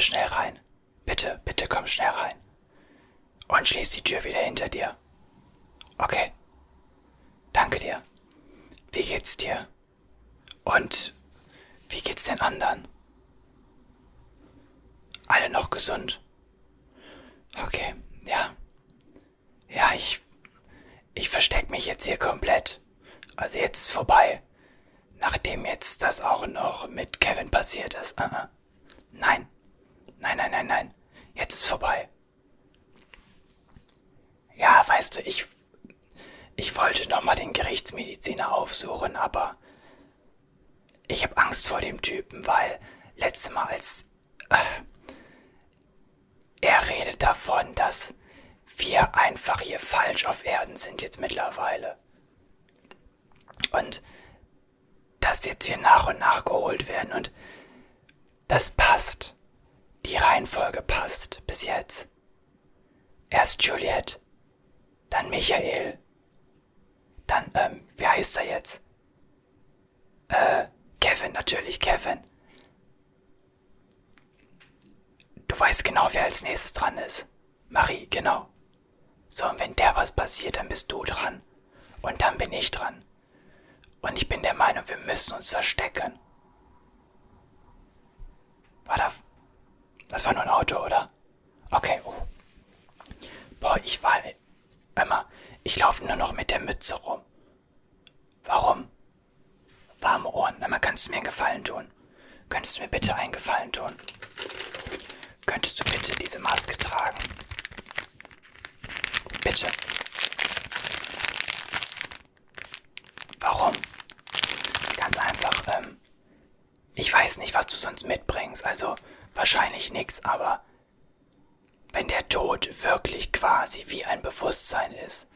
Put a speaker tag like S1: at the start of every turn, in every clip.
S1: bitte schnell rein. Bitte, bitte komm schnell rein. Und schließ die Tür wieder hinter dir. Okay. Danke dir. Wie geht's dir? Und wie geht's den anderen? Alle noch gesund? Okay, ja. Ja, ich. Ich versteck mich jetzt hier komplett. Also jetzt ist vorbei. Nachdem jetzt das auch noch mit Kevin passiert ist. Uh -uh. Nein. Nein, nein, nein, nein. Jetzt ist vorbei. Ja, weißt du, ich. Ich wollte nochmal den Gerichtsmediziner aufsuchen, aber. Ich habe Angst vor dem Typen, weil letztes Mal als. Äh, er redet davon, dass wir einfach hier falsch auf Erden sind jetzt mittlerweile. Und dass jetzt hier nach und nach geholt werden und das passt. Die Reihenfolge passt bis jetzt. Erst Juliette, dann Michael, dann, ähm, wie heißt er jetzt? Äh, Kevin, natürlich Kevin. Du weißt genau, wer als nächstes dran ist. Marie, genau. So, und wenn der was passiert, dann bist du dran. Und dann bin ich dran. Und ich bin der Meinung, wir müssen uns verstecken. War da. Das war nur ein Auto, oder? Okay, oh. Boah, ich war. Immer. Ich laufe nur noch mit der Mütze rum. Warum? Warme Ohren. Na, kannst du mir einen Gefallen tun? Könntest du mir bitte einen Gefallen tun? Könntest du bitte diese Maske tragen? Bitte. Warum? Ganz einfach, ähm, ich weiß nicht, was du sonst mitbringst, also wahrscheinlich nichts, aber wenn der Tod wirklich quasi wie ein Bewusstsein ist,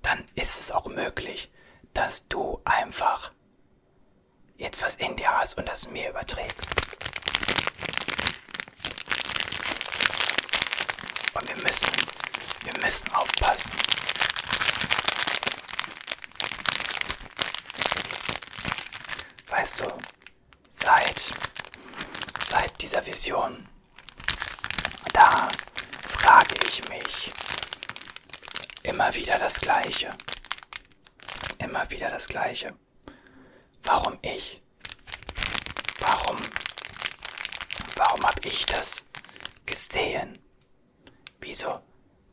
S1: dann ist es auch möglich, dass du einfach jetzt was in dir hast und das mir überträgst. Und wir müssen, wir müssen aufpassen. Weißt du, seit, seit dieser Vision, da frage ich mich immer wieder das Gleiche. Immer wieder das Gleiche. Warum ich? Warum? Warum habe ich das gesehen? Wieso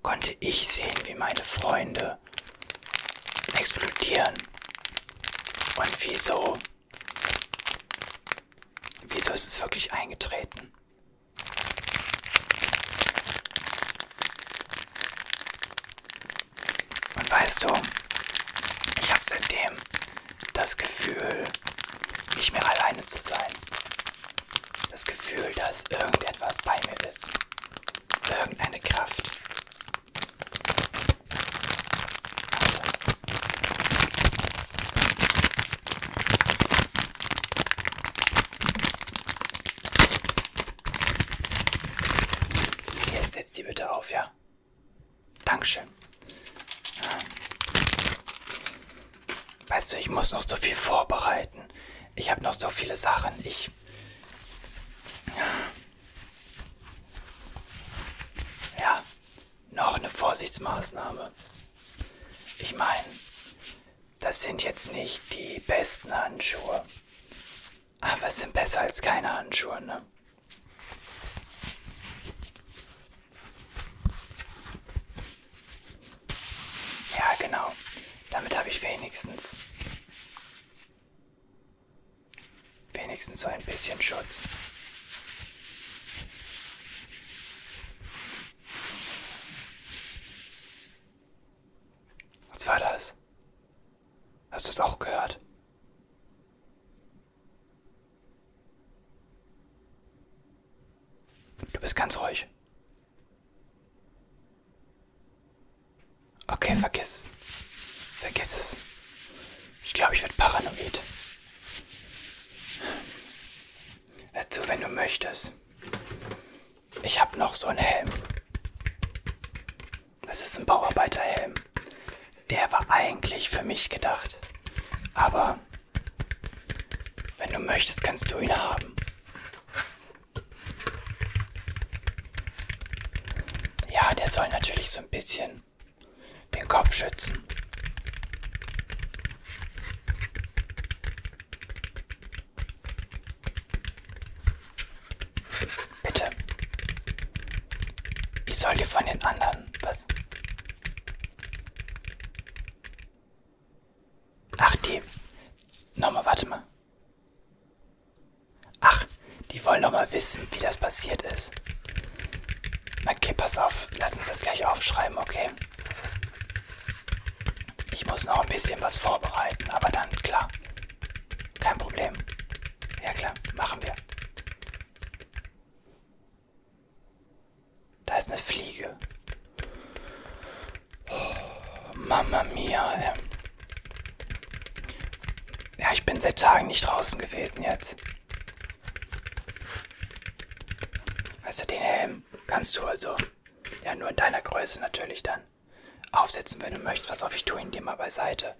S1: konnte ich sehen, wie meine Freunde explodieren? Und wieso? Wieso ist es wirklich eingetreten? Und weißt du, ich habe seitdem das Gefühl, nicht mehr alleine zu sein. Das Gefühl, dass irgendetwas bei mir ist. Irgendeine Kraft. Jetzt setz die bitte auf, ja? Dankeschön. Weißt du, ich muss noch so viel vorbereiten. Ich habe noch so viele Sachen. Ich. Ja, noch eine Vorsichtsmaßnahme. Ich meine, das sind jetzt nicht die besten Handschuhe. Aber es sind besser als keine Handschuhe, ne? Ja, genau. Damit habe ich wenigstens wenigstens so ein bisschen Schutz. wenn du möchtest. Ich habe noch so einen Helm. Das ist ein Bauarbeiterhelm. Der war eigentlich für mich gedacht. Aber wenn du möchtest, kannst du ihn haben. Ja, der soll natürlich so ein bisschen den Kopf schützen. Von den anderen was. Ach, die. Nochmal, warte mal. Ach, die wollen noch mal wissen, wie das passiert ist. Okay, pass auf. Lass uns das gleich aufschreiben, okay? Ich muss noch ein bisschen was vorbereiten, aber dann klar. Kein Problem. Ja klar, machen wir. Da ist eine Fliege. Oh, Mama mia, ey. Ja, ich bin seit Tagen nicht draußen gewesen jetzt. Du, den Helm kannst du also, ja nur in deiner Größe natürlich dann, aufsetzen, wenn du möchtest. Pass auf, ich tue ihn dir mal beiseite.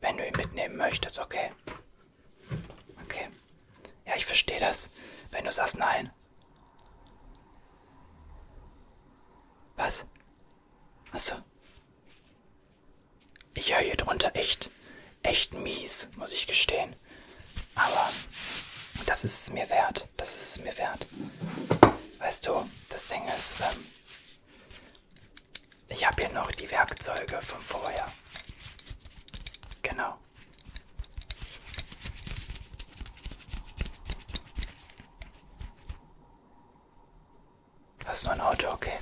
S1: Wenn du ihn mitnehmen möchtest, okay. Okay. Ja, ich verstehe das. Wenn du sagst nein. Was? Achso. Ich höre hier drunter echt, echt mies, muss ich gestehen. Aber das ist es mir wert. Das ist es mir wert. Weißt du, das Ding ist, ähm, ich habe hier noch die Werkzeuge von vorher. Genau. Das ist nur ein Auto, okay.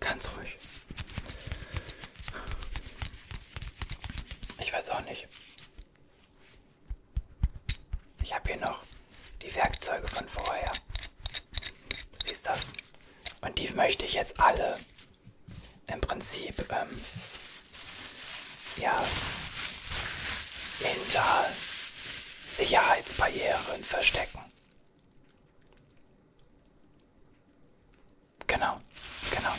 S1: Ganz ruhig. Ich weiß auch nicht. Ich habe hier noch die Werkzeuge von vorher. Du siehst das? Und die möchte ich jetzt alle im Prinzip ähm, ja hinter Sicherheitsbarrieren verstecken. Genau, genau.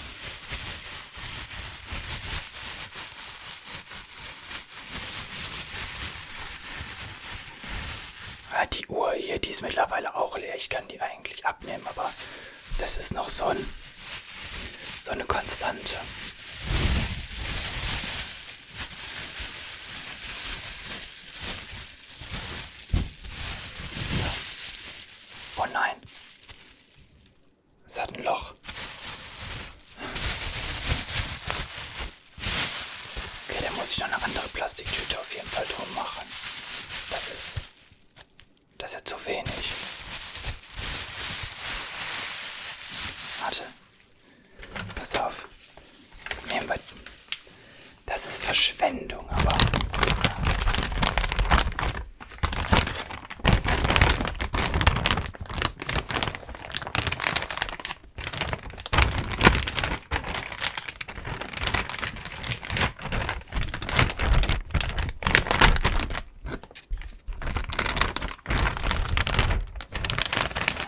S1: Ja, die Uhr hier, die ist mittlerweile auch leer. Ich kann die eigentlich abnehmen, aber das ist noch so, ein, so eine Konstante. Oh nein. Es hat ein Loch. Okay, da muss ich noch eine andere Plastiktüte auf jeden Fall drum machen. Das ist. Das ist ja zu wenig. Warte. Pass auf. Nehmen wir. Das ist Verschwendung, aber.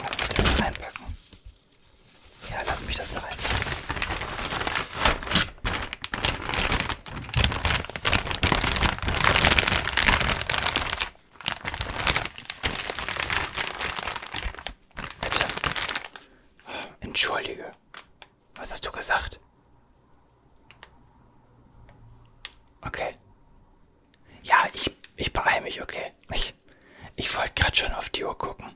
S1: Lass mich das da reinpacken. Ja, lass mich das da reinpacken. Bitte. Entschuldige. Was hast du gesagt? Okay. Ja, ich, ich beeile mich, okay. Ich, ich wollte gerade schon auf die Uhr gucken.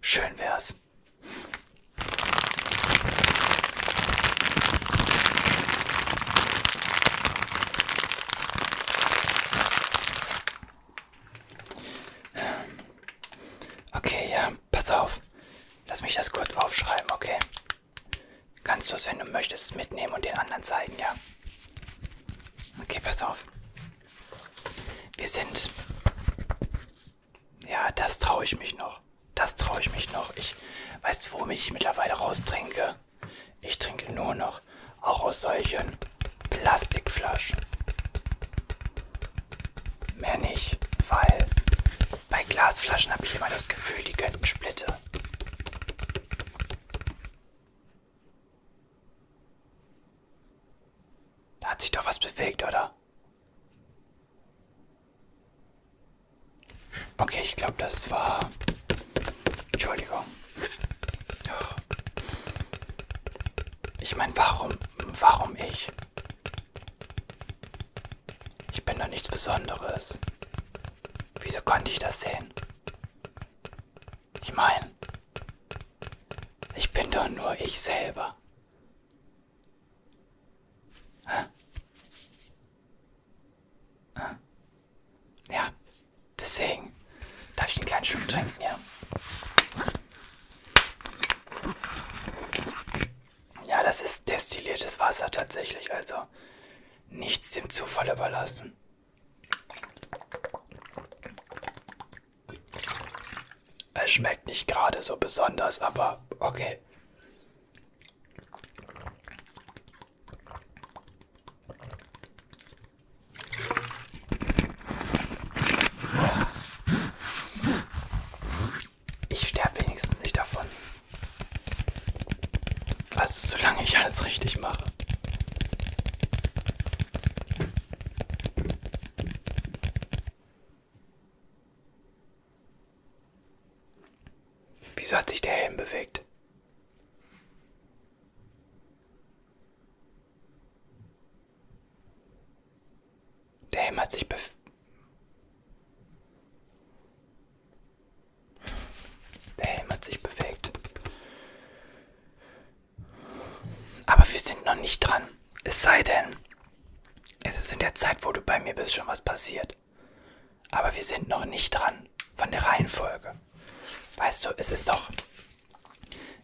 S1: Schön wär's. Okay, ja, pass auf. Lass mich das kurz aufschreiben, okay? Kannst du es, wenn du möchtest, mitnehmen und den anderen zeigen, ja? Okay, pass auf. Wir sind. Ja, das traue ich mich noch. Das traue ich mich noch. Ich weißt du, warum ich mittlerweile raustrinke? Ich trinke nur noch auch aus solchen Plastikflaschen. Mehr nicht, weil bei Glasflaschen habe ich immer das Gefühl, die könnten splittern. Da hat sich doch was bewegt, oder? Okay, ich glaube, das war. Entschuldigung. Ich meine, warum, warum ich? Ich bin doch nichts Besonderes. Wieso konnte ich das sehen? Ich meine, ich bin doch nur ich selber. Hä? Hä? Ja, deswegen darf ich einen kleinen Schluck trinken, ja. Ja, das ist destilliertes Wasser tatsächlich, also nichts dem Zufall überlassen. Es schmeckt nicht gerade so besonders, aber okay. Ich sterbe wenigstens nicht davon. Also solange ich alles richtig mache. Wieso hat sich der Helm bewegt? Hat sich bewegt. Der Helm hat sich bewegt. Aber wir sind noch nicht dran. Es sei denn, es ist in der Zeit, wo du bei mir bist, schon was passiert. Aber wir sind noch nicht dran von der Reihenfolge. Weißt du, es ist doch.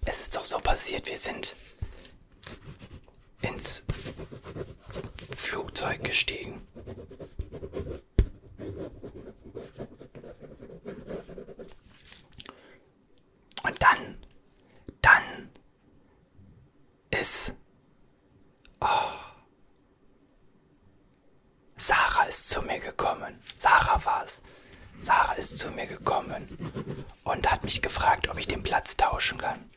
S1: Es ist doch so passiert, wir sind ins Flugzeug gestiegen. Und dann, dann ist. Oh, Sarah ist zu mir gekommen. Sarah war es. Sarah ist zu mir gekommen und hat mich gefragt, ob ich den Platz tauschen kann.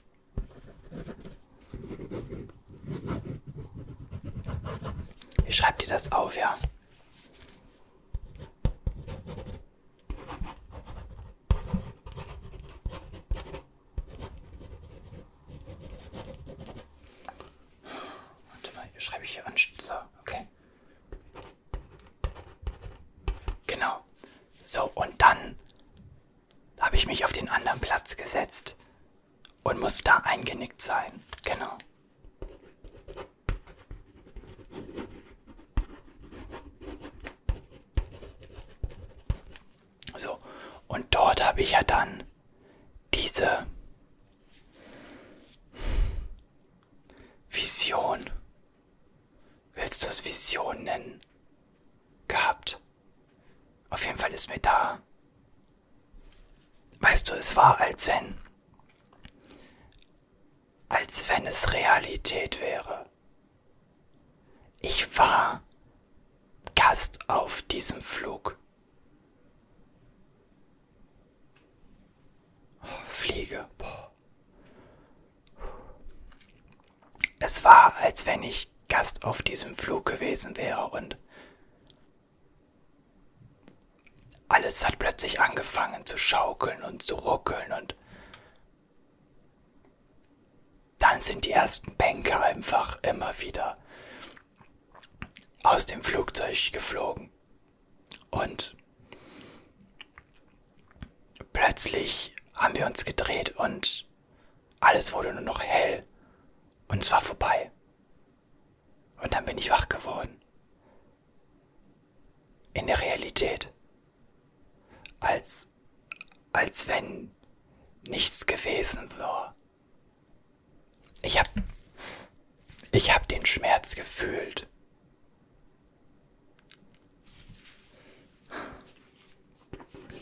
S1: Ich schreib dir das auf, ja? Warte mal, hier schreibe ich hier an. So, okay. Genau. So, und dann habe ich mich auf den anderen Platz gesetzt und muss da eingenickt sein. Genau. So, und dort habe ich ja dann diese Vision. Willst du es Vision nennen? Gehabt. Auf jeden Fall ist mir da. Weißt du, es war, als wenn. Als wenn es Realität wäre. Ich war Gast auf diesem Flug. Fliege. Es war, als wenn ich Gast auf diesem Flug gewesen wäre und alles hat plötzlich angefangen zu schaukeln und zu ruckeln und dann sind die ersten Bänke einfach immer wieder aus dem Flugzeug geflogen. Und plötzlich haben wir uns gedreht und alles wurde nur noch hell und es war vorbei. Und dann bin ich wach geworden. In der Realität. Als, als wenn nichts gewesen wäre. Ich hab, ich hab den Schmerz gefühlt.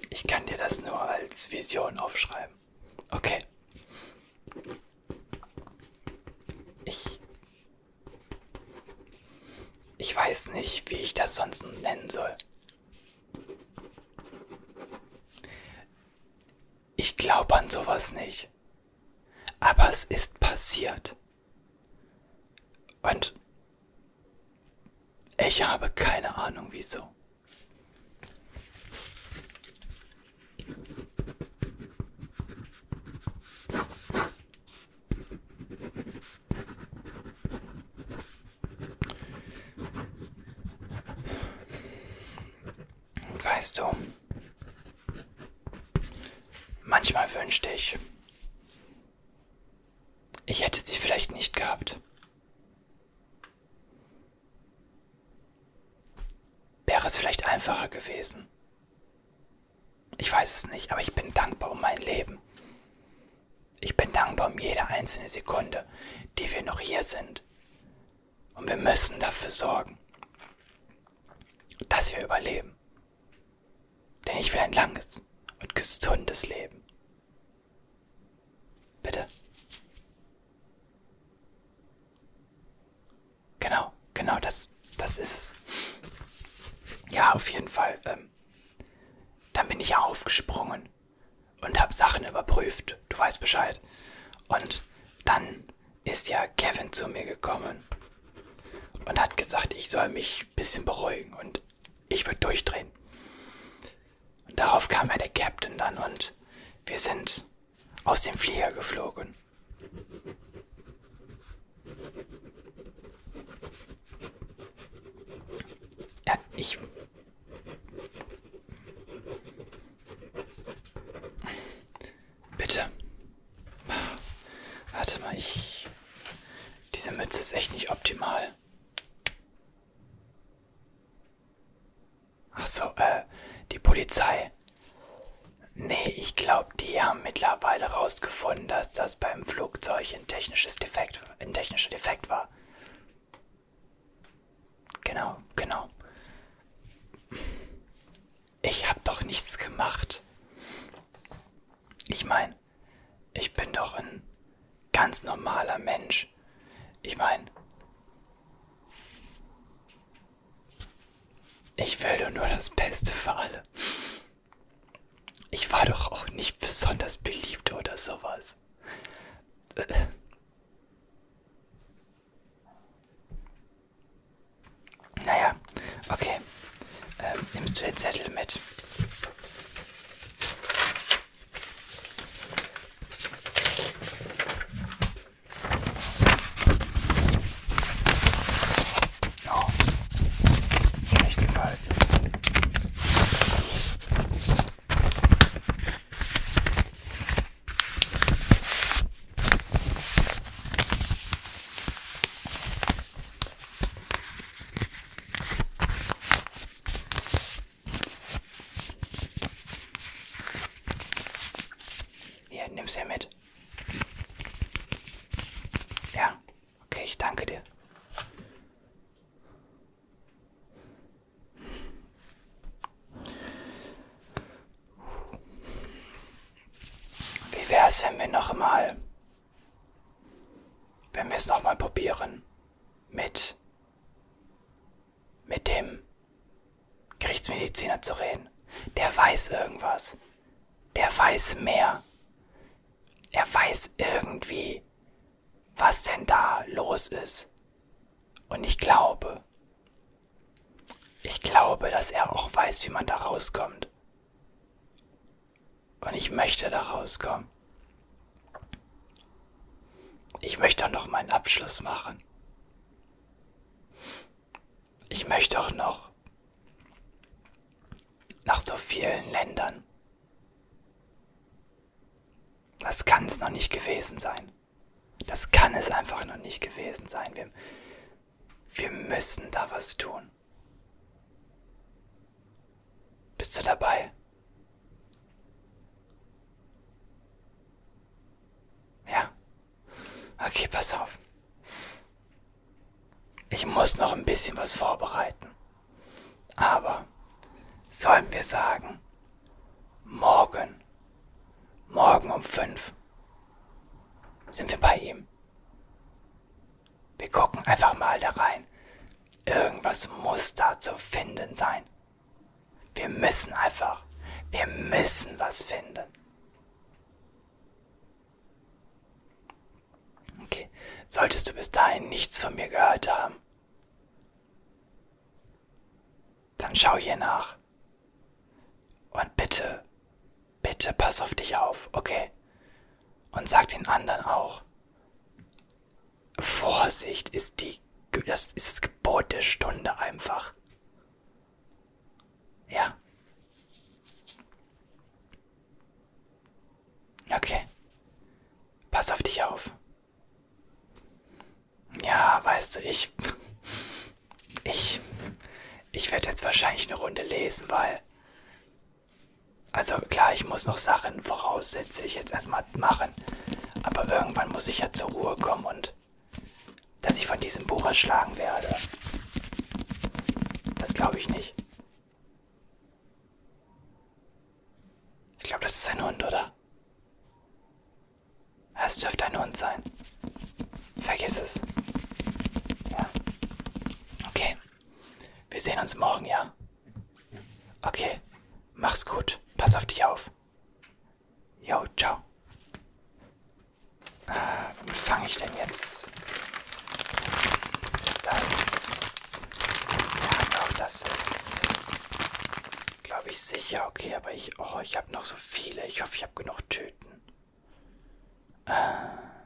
S1: Ich kann dir das nur als Vision aufschreiben. Okay. Ich. Ich weiß nicht, wie ich das sonst nennen soll. Ich glaube an sowas nicht. Aber es ist passiert. Und ich habe keine Ahnung wieso. Weißt du, manchmal wünschte ich, ich hätte sie vielleicht nicht gehabt. Wäre es vielleicht einfacher gewesen? Ich weiß es nicht, aber ich bin dankbar um mein Leben. Ich bin dankbar um jede einzelne Sekunde, die wir noch hier sind. Und wir müssen dafür sorgen, dass wir überleben. Denn ich will ein langes und gesundes Leben. Bitte. Genau, genau, das, das ist es. Ja, auf jeden Fall. Ähm, dann bin ich aufgesprungen und habe Sachen überprüft. Du weißt Bescheid. Und dann ist ja Kevin zu mir gekommen und hat gesagt, ich soll mich ein bisschen beruhigen und ich würde durchdrehen. Und darauf kam ja der Captain dann und wir sind aus dem Flieger geflogen. Ja, ich. Bitte. Warte mal, ich. Diese Mütze ist echt nicht optimal. Ach so, äh, die Polizei. Nee, ich glaube, die haben mittlerweile rausgefunden, dass das beim Flugzeug ein technisches Defekt, ein technischer Defekt war. Genau, genau. Ich hab doch nichts gemacht. Ich meine, ich bin doch ein ganz normaler Mensch. Ich meine, ich will doch nur das Beste für alle. Ich war doch auch nicht besonders beliebt oder sowas. Äh. Naja, okay. Ähm, nimmst du den Zettel mit? Oh, schlecht gehalten. Hier, nimm's hier mit. Ja, okay, ich danke dir. Wär's, wenn wir noch mal, wenn wir es noch mal probieren mit mit dem Gerichtsmediziner zu reden? Der weiß irgendwas. Der weiß mehr. Er weiß irgendwie, was denn da los ist. Und ich glaube, ich glaube, dass er auch weiß, wie man da rauskommt. Und ich möchte da rauskommen. Ich möchte auch noch meinen Abschluss machen. Ich möchte auch noch nach so vielen Ländern. Das kann es noch nicht gewesen sein. Das kann es einfach noch nicht gewesen sein. Wir, wir müssen da was tun. Bist du dabei? Ja. Okay, pass auf. Ich muss noch ein bisschen was vorbereiten. Aber sollen wir sagen, morgen, morgen um fünf sind wir bei ihm. Wir gucken einfach mal da rein. Irgendwas muss da zu finden sein. Wir müssen einfach, wir müssen was finden. Okay, solltest du bis dahin nichts von mir gehört haben, dann schau hier nach. Und bitte, bitte pass auf dich auf, okay? Und sag den anderen auch. Vorsicht ist die, das ist das Gebot der Stunde einfach. Ja, weißt ich. Ich. Ich werde jetzt wahrscheinlich eine Runde lesen, weil. Also klar, ich muss noch Sachen voraussetzlich jetzt erstmal machen. Aber irgendwann muss ich ja zur Ruhe kommen und dass ich von diesem Buch erschlagen werde. Das glaube ich nicht. Ich glaube, das ist ein Hund, oder? Es dürfte ein Hund sein. Vergiss es. Ja. Okay. Wir sehen uns morgen, ja? Okay. Mach's gut. Pass auf dich auf. Jo, ciao. Äh, womit fange ich denn jetzt? Ist das. Ja, doch, das ist. Glaube ich sicher. Okay, aber ich. Oh, ich habe noch so viele. Ich hoffe, ich habe genug Tüten. Äh.